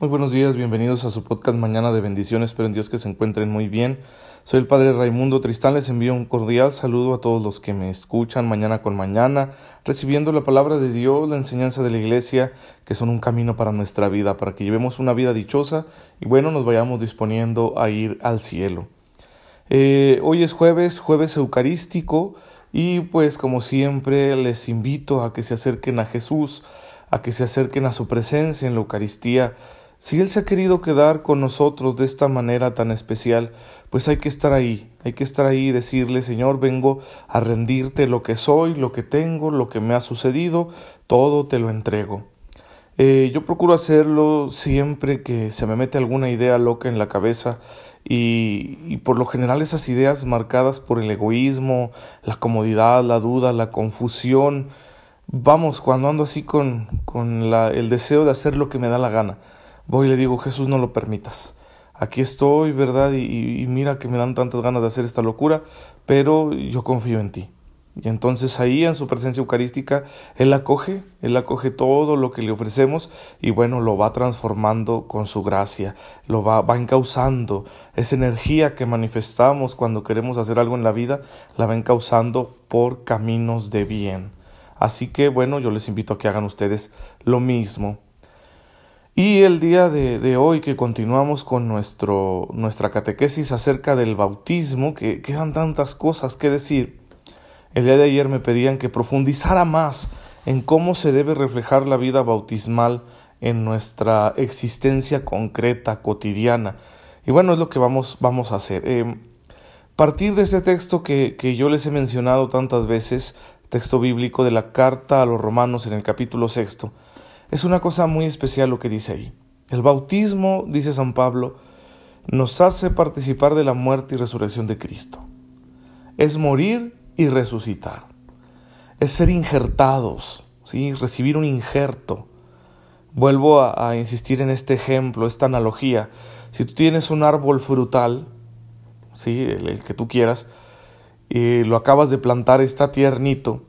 Muy buenos días, bienvenidos a su podcast Mañana de Bendiciones, espero en Dios que se encuentren muy bien. Soy el Padre Raimundo Tristán, les envío un cordial saludo a todos los que me escuchan mañana con mañana, recibiendo la palabra de Dios, la enseñanza de la Iglesia, que son un camino para nuestra vida, para que llevemos una vida dichosa y bueno, nos vayamos disponiendo a ir al cielo. Eh, hoy es jueves, jueves eucarístico, y pues como siempre les invito a que se acerquen a Jesús, a que se acerquen a su presencia en la Eucaristía, si Él se ha querido quedar con nosotros de esta manera tan especial, pues hay que estar ahí, hay que estar ahí y decirle, Señor, vengo a rendirte lo que soy, lo que tengo, lo que me ha sucedido, todo te lo entrego. Eh, yo procuro hacerlo siempre que se me mete alguna idea loca en la cabeza y, por lo general esas ideas marcadas por el egoísmo, la comodidad, la duda, la confusión, vamos, cuando ando así con, con el deseo de hacer lo que me da la gana voy y le digo, Jesús, no lo permitas. Aquí estoy, ¿verdad? Y, mira que me dan tantas ganas de hacer esta locura, pero yo confío en ti. Y entonces ahí en su presencia eucarística, Él acoge, Él acoge todo lo que le ofrecemos y bueno, lo va transformando con su gracia, lo va, va encauzando. Esa energía que manifestamos cuando queremos hacer algo en la vida, la va encauzando por caminos de bien. Así que bueno, yo les invito a que hagan ustedes lo mismo. Y el día de, hoy que continuamos con nuestro, nuestra catequesis acerca del bautismo, que quedan tantas cosas que decir, el día de ayer me pedían que profundizara más en cómo se debe reflejar la vida bautismal en nuestra existencia concreta, cotidiana. Y bueno, es lo que vamos, vamos a hacer. Eh, partir de ese texto que, que yo les he mencionado tantas veces, texto bíblico de la carta a los romanos en el capítulo sexto, es una cosa muy especial lo que dice ahí. El bautismo, dice San Pablo, nos hace participar de la muerte y resurrección de Cristo. Es morir y resucitar. Es ser injertados, ¿sí? recibir un injerto. Vuelvo a, insistir en este ejemplo, esta analogía. Si tú tienes un árbol frutal, ¿sí? el, que tú quieras, y lo acabas de plantar, está tiernito,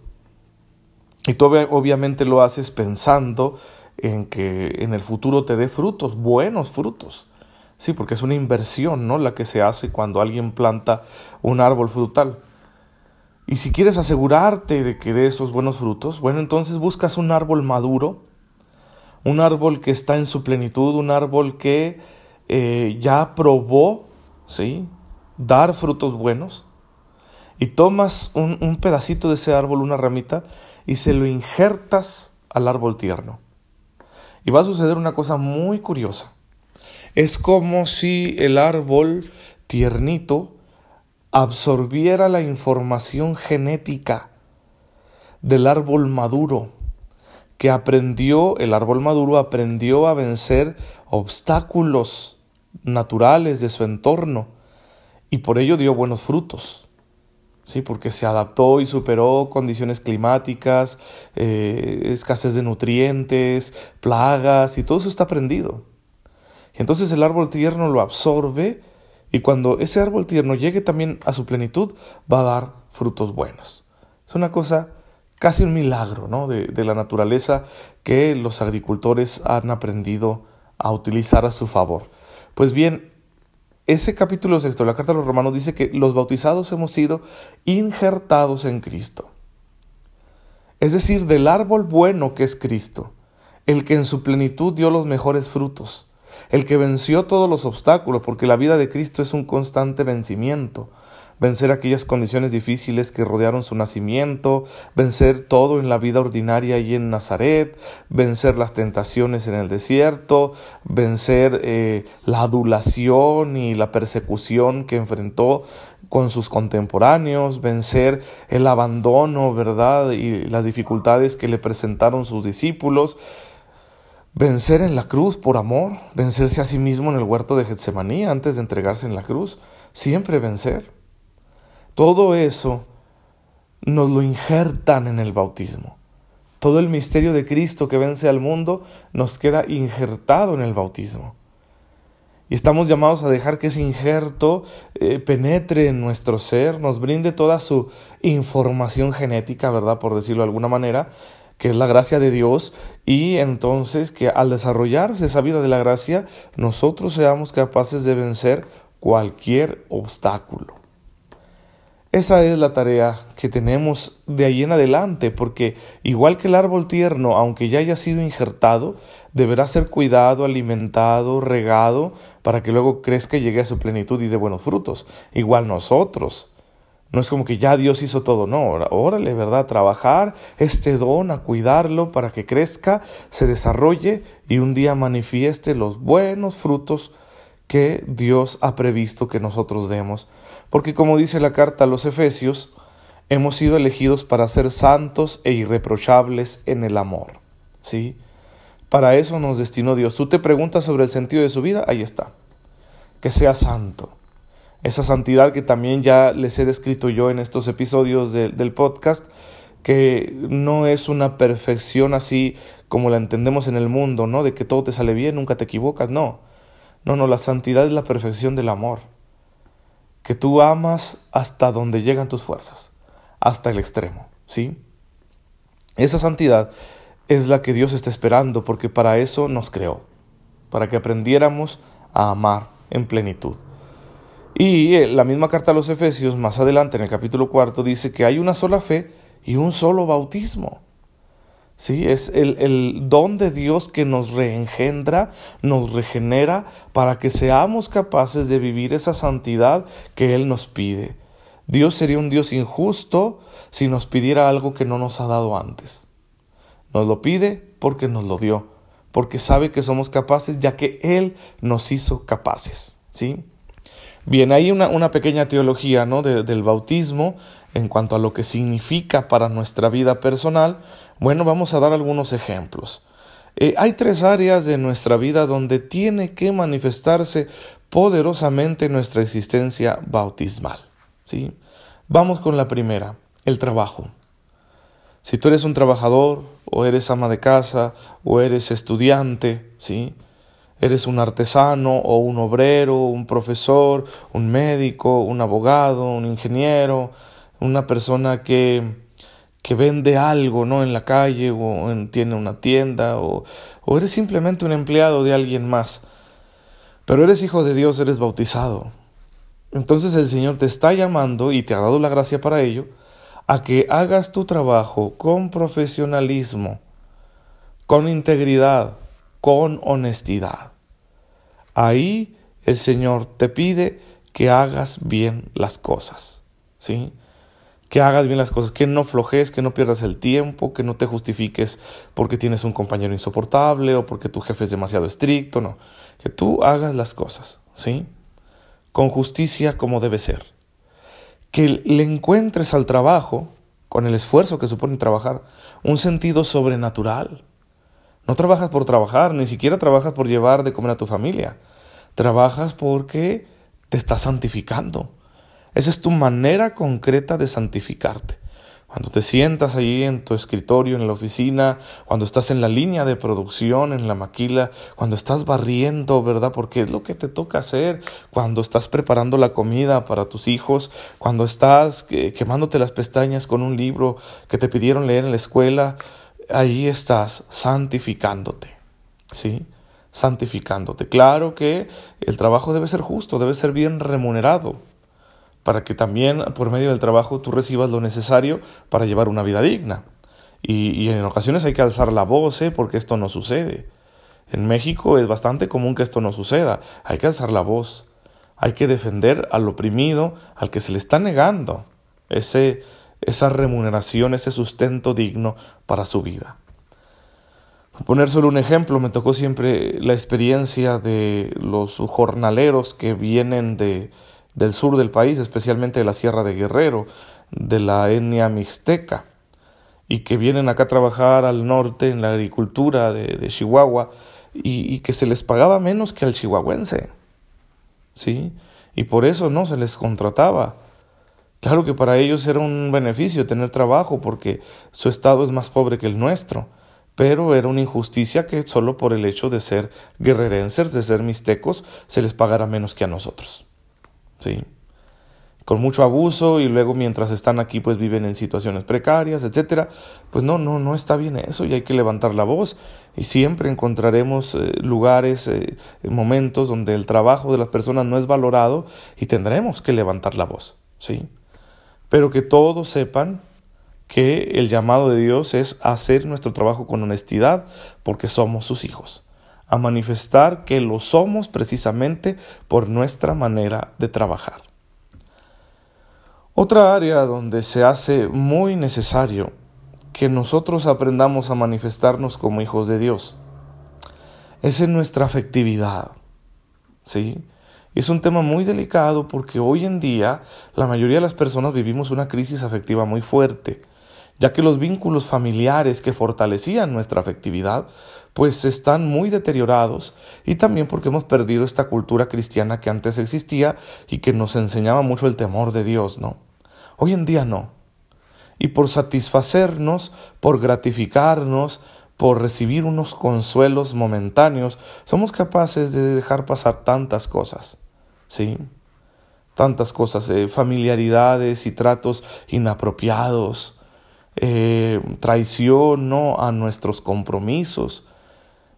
y tú obviamente lo haces pensando en que en el futuro te dé frutos, buenos frutos. Sí, porque es una inversión, ¿no? La que se hace cuando alguien planta un árbol frutal. Y si quieres asegurarte de que dé esos buenos frutos, bueno, entonces buscas un árbol maduro, un árbol que está en su plenitud, un árbol que eh, ya probó, ¿sí? Dar frutos buenos. Y tomas un, un pedacito de ese árbol, una ramita, y se lo injertas al árbol tierno. Y va a suceder una cosa muy curiosa. Es como si el árbol tiernito absorbiera la información genética del árbol maduro, que aprendió, el árbol maduro aprendió a vencer obstáculos naturales de su entorno y por ello dio buenos frutos. Sí, porque se adaptó y superó condiciones climáticas, eh, escasez de nutrientes, plagas y todo eso está aprendido. Y entonces el árbol tierno lo absorbe y cuando ese árbol tierno llegue también a su plenitud va a dar frutos buenos. Es una cosa casi un milagro ¿no? de, de la naturaleza que los agricultores han aprendido a utilizar a su favor. Pues bien, ese capítulo sexto de la carta a los romanos dice que los bautizados hemos sido injertados en Cristo. Es decir, del árbol bueno que es Cristo, el que en su plenitud dio los mejores frutos, el que venció todos los obstáculos, porque la vida de Cristo es un constante vencimiento, vencer aquellas condiciones difíciles que rodearon su nacimiento, vencer todo en la vida ordinaria y en Nazaret, vencer las tentaciones en el desierto, vencer eh, la adulación y la persecución que enfrentó con sus contemporáneos, vencer el abandono, ¿verdad? Y las dificultades que le presentaron sus discípulos, vencer en la cruz por amor, vencerse a sí mismo en el huerto de Getsemaní antes de entregarse en la cruz, siempre vencer. Todo eso nos lo injertan en el bautismo. Todo el misterio de Cristo que vence al mundo nos queda injertado en el bautismo. Y estamos llamados a dejar que ese injerto eh, penetre en nuestro ser, nos brinde toda su información genética, ¿verdad? Por decirlo de alguna manera, que es la gracia de Dios, y entonces que al desarrollarse esa vida de la gracia, nosotros seamos capaces de vencer cualquier obstáculo. Esa es la tarea que tenemos de ahí en adelante, porque igual que el árbol tierno, aunque ya haya sido injertado, deberá ser cuidado, alimentado, regado, para que luego crezca y llegue a su plenitud y de buenos frutos. Igual nosotros. No es como que ya Dios hizo todo, no, órale, ¿verdad? Trabajar este don, a cuidarlo para que crezca, se desarrolle y un día manifieste los buenos frutos que Dios ha previsto que nosotros demos. Porque como dice la carta a los Efesios, hemos sido elegidos para ser santos e irreprochables en el amor. ¿Sí? Para eso nos destinó Dios. Tú te preguntas sobre el sentido de su vida, ahí está. Que sea santo. Esa santidad que también ya les he descrito yo en estos episodios del podcast, que no es una perfección así como la entendemos en el mundo, ¿no? De que todo te sale bien, nunca te equivocas, no. No, no, la santidad es la perfección del amor. Que tú amas hasta donde llegan tus fuerzas, hasta el extremo, ¿sí? Esa santidad es la que Dios está esperando porque para eso nos creó, para que aprendiéramos a amar en plenitud. Y eh, la misma carta a los Efesios, más adelante en el capítulo cuarto, dice que hay una sola fe y un solo bautismo. ¿Sí? Es el, el, don de Dios que nos reengendra, nos regenera para que seamos capaces de vivir esa santidad que Él nos pide. Dios sería un Dios injusto si nos pidiera algo que no nos ha dado antes. Nos lo pide porque nos lo dio, porque sabe que somos capaces ya que Él nos hizo capaces. ¿sí? Bien, hay una, una pequeña teología ¿no? del bautismo en cuanto a lo que significa para nuestra vida personal, bueno, vamos a dar algunos ejemplos. Eh, hay tres áreas de nuestra vida donde tiene que manifestarse poderosamente nuestra existencia bautismal. ¿sí? Vamos con la primera, el trabajo. Si tú eres un trabajador, o eres ama de casa, o eres estudiante, ¿sí? Eres un artesano, o un obrero, un profesor, un médico, un abogado, un ingeniero, una persona que, que vende algo ¿no? en la calle o tiene una tienda o, o eres simplemente un empleado de alguien más. Pero eres hijo de Dios, eres bautizado. Entonces el Señor te está llamando y te ha dado la gracia para ello a que hagas tu trabajo con profesionalismo, con integridad, con honestidad. Ahí el Señor te pide que hagas bien las cosas. ¿Sí? que hagas bien las cosas, que no flojes, que no pierdas el tiempo, que no te justifiques porque tienes un compañero insoportable o porque tu jefe es demasiado estricto, no, que tú hagas las cosas, ¿sí? Con justicia como debe ser. Que le encuentres al trabajo, con el esfuerzo que supone trabajar, un sentido sobrenatural. No trabajas por trabajar, ni siquiera trabajas por llevar de comer a tu familia. Trabajas porque te estás santificando esa es tu manera concreta de santificarte. Cuando te sientas allí en tu escritorio, en la oficina, cuando estás en la línea de producción, en la maquila, cuando estás barriendo, ¿verdad? Porque es lo que te toca hacer, cuando estás preparando la comida para tus hijos, cuando estás quemándote las pestañas con un libro que te pidieron leer en la escuela, ahí estás santificándote, ¿sí? Santificándote. Claro que el trabajo debe ser justo, debe ser bien remunerado, para que también por medio del trabajo tú recibas lo necesario para llevar una vida digna. Y, en ocasiones hay que alzar la voz, ¿eh? porque esto no sucede. En México es bastante común que esto no suceda. Hay que alzar la voz. Hay que defender al oprimido, al que se le está negando ese, esa remuneración, ese sustento digno para su vida. Poner solo un ejemplo, me tocó siempre la experiencia de los jornaleros que vienen de, del sur del país, especialmente de la Sierra de Guerrero, de la etnia mixteca, y que vienen acá a trabajar al norte en la agricultura de, Chihuahua, y, que se les pagaba menos que al chihuahuense. ¿Sí? Y por eso no se les contrataba. Claro que para ellos era un beneficio tener trabajo porque su estado es más pobre que el nuestro, pero era una injusticia que solo por el hecho de ser guerrerenses, de ser mixtecos, se les pagara menos que a nosotros. ¿sí? con mucho abuso y luego mientras están aquí pues viven en situaciones precarias, etcétera. Pues no, no, no está bien eso y hay que levantar la voz y siempre encontraremos eh, lugares, eh, momentos donde el trabajo de las personas no es valorado y tendremos que levantar la voz, ¿sí? Pero que todos sepan que el llamado de Dios es hacer nuestro trabajo con honestidad porque somos sus hijos, a manifestar que lo somos precisamente por nuestra manera de trabajar. Otra área donde se hace muy necesario que nosotros aprendamos a manifestarnos como hijos de Dios es en nuestra afectividad. ¿Sí? Es un tema muy delicado porque hoy en día la mayoría de las personas vivimos una crisis afectiva muy fuerte, ya que los vínculos familiares que fortalecían nuestra afectividad pues están muy deteriorados y también porque hemos perdido esta cultura cristiana que antes existía y que nos enseñaba mucho el temor de Dios, ¿no? Hoy en día no. Y por satisfacernos, por gratificarnos, por recibir unos consuelos momentáneos, somos capaces de dejar pasar tantas cosas. ¿Sí? Tantas cosas, eh, familiaridades y tratos inapropiados, eh, traición ¿no? a nuestros compromisos,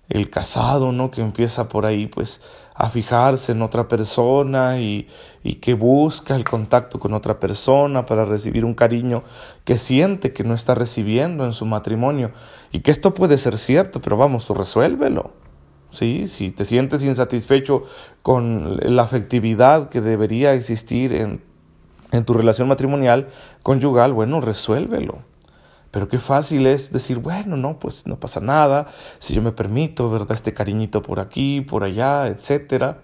el casado, ¿no? Que empieza por ahí, pues, a fijarse en otra persona y, y, que busca el contacto con otra persona para recibir un cariño que siente que no está recibiendo en su matrimonio. Y que esto puede ser cierto, pero vamos, resuélvelo. ¿Sí? Si te sientes insatisfecho con la afectividad que debería existir en, en tu relación matrimonial, conyugal, bueno, resuélvelo. Pero qué fácil es decir, bueno, no, pues no pasa nada, si yo me permito, ¿verdad? Este cariñito por aquí, por allá, etcétera.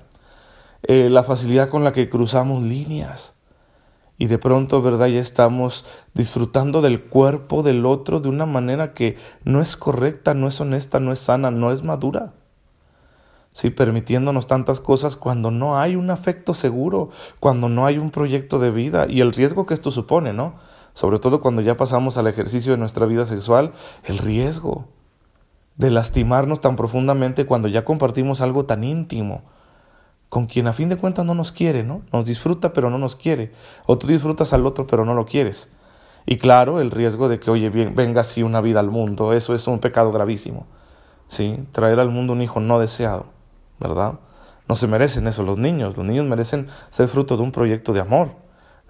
Eh, la facilidad con la que cruzamos líneas. Y de pronto, ¿verdad? Ya estamos disfrutando del cuerpo del otro de una manera que no es correcta, no es honesta, no es sana, no es madura. Sí, permitiéndonos tantas cosas cuando no hay un afecto seguro, cuando no hay un proyecto de vida y el riesgo que esto supone, ¿no? sobre todo cuando ya pasamos al ejercicio de nuestra vida sexual, el riesgo de lastimarnos tan profundamente cuando ya compartimos algo tan íntimo con quien a fin de cuentas no nos quiere, ¿no? Nos disfruta pero no nos quiere, o tú disfrutas al otro pero no lo quieres. Y claro, el riesgo de que, oye, bien, venga así una vida al mundo, eso es un pecado gravísimo. ¿Sí? Traer al mundo un hijo no deseado, ¿verdad? No se merecen eso los niños, los niños merecen ser fruto de un proyecto de amor.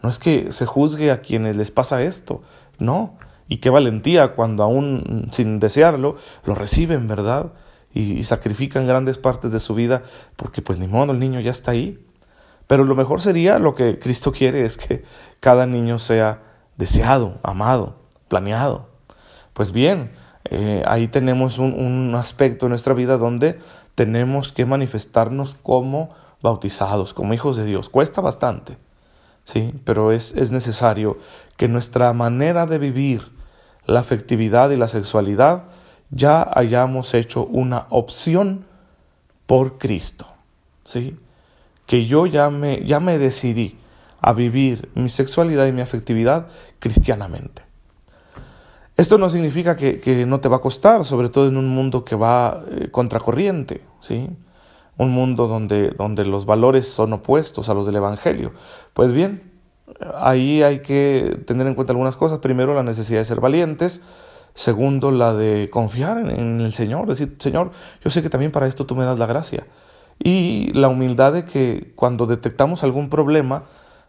No es que se juzgue a quienes les pasa esto, no. Y qué valentía cuando aún sin desearlo lo reciben, ¿verdad? Y, sacrifican grandes partes de su vida porque pues ni modo, el niño ya está ahí. Pero lo mejor sería lo que Cristo quiere es que cada niño sea deseado, amado, planeado. Pues bien, eh, ahí tenemos un, un aspecto en nuestra vida donde tenemos que manifestarnos como bautizados, como hijos de Dios. Cuesta bastante. ¿sí? Pero es, es necesario que nuestra manera de vivir la afectividad y la sexualidad ya hayamos hecho una opción por Cristo, ¿sí? Que yo ya me, ya me decidí a vivir mi sexualidad y mi afectividad cristianamente. Esto no significa que, que, no te va a costar, sobre todo en un mundo que va eh, contracorriente, ¿sí? un mundo donde, donde los valores son opuestos a los del Evangelio. Pues bien, ahí hay que tener en cuenta algunas cosas. Primero, la necesidad de ser valientes. Segundo, la de confiar en, el Señor. Decir, Señor, yo sé que también para esto tú me das la gracia. Y la humildad de que cuando detectamos algún problema,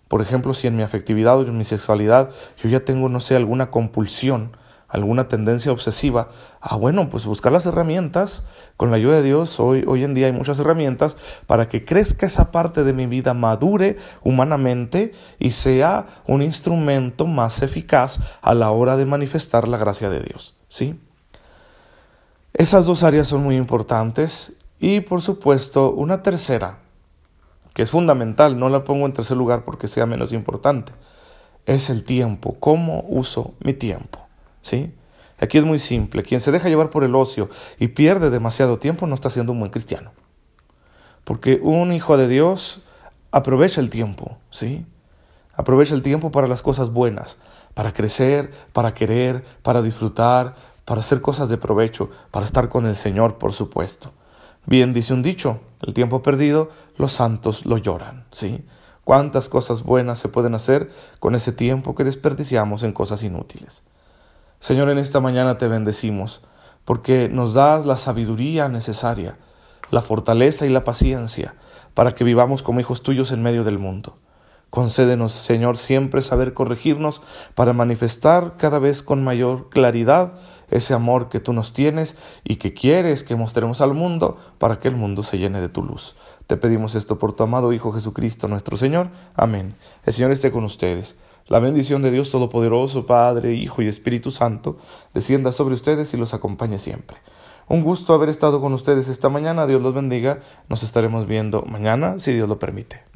por ejemplo, si en mi afectividad o en mi sexualidad yo ya tengo, no sé, alguna compulsión, alguna tendencia obsesiva, ah, bueno, pues buscar las herramientas, con la ayuda de Dios, hoy, hoy en día hay muchas herramientas para que crezca esa parte de mi vida, madure humanamente y sea un instrumento más eficaz a la hora de manifestar la gracia de Dios, ¿sí? Esas dos áreas son muy importantes y por supuesto una tercera, que es fundamental, no la pongo en tercer lugar porque sea menos importante, es el tiempo, cómo uso mi tiempo. ¿Sí? Aquí es muy simple. Quien se deja llevar por el ocio y pierde demasiado tiempo no está siendo un buen cristiano. Porque un hijo de Dios aprovecha el tiempo, ¿sí? Aprovecha el tiempo para las cosas buenas, para crecer, para querer, para disfrutar, para hacer cosas de provecho, para estar con el Señor, por supuesto. Bien dice un dicho, el tiempo perdido, los santos lo lloran, ¿sí? cuántas cosas buenas se pueden hacer con ese tiempo que desperdiciamos en cosas inútiles. Señor, en esta mañana te bendecimos, porque nos das la sabiduría necesaria, la fortaleza y la paciencia para que vivamos como hijos tuyos en medio del mundo. Concédenos, Señor, siempre saber corregirnos para manifestar cada vez con mayor claridad ese amor que tú nos tienes y que quieres que mostremos al mundo para que el mundo se llene de tu luz. Te pedimos esto por tu amado Hijo Jesucristo nuestro Señor. Amén. El Señor esté con ustedes. La bendición de Dios Todopoderoso, Padre, Hijo y Espíritu Santo, descienda sobre ustedes y los acompañe siempre. Un gusto haber estado con ustedes esta mañana. Dios los bendiga. Nos estaremos viendo mañana, si Dios lo permite.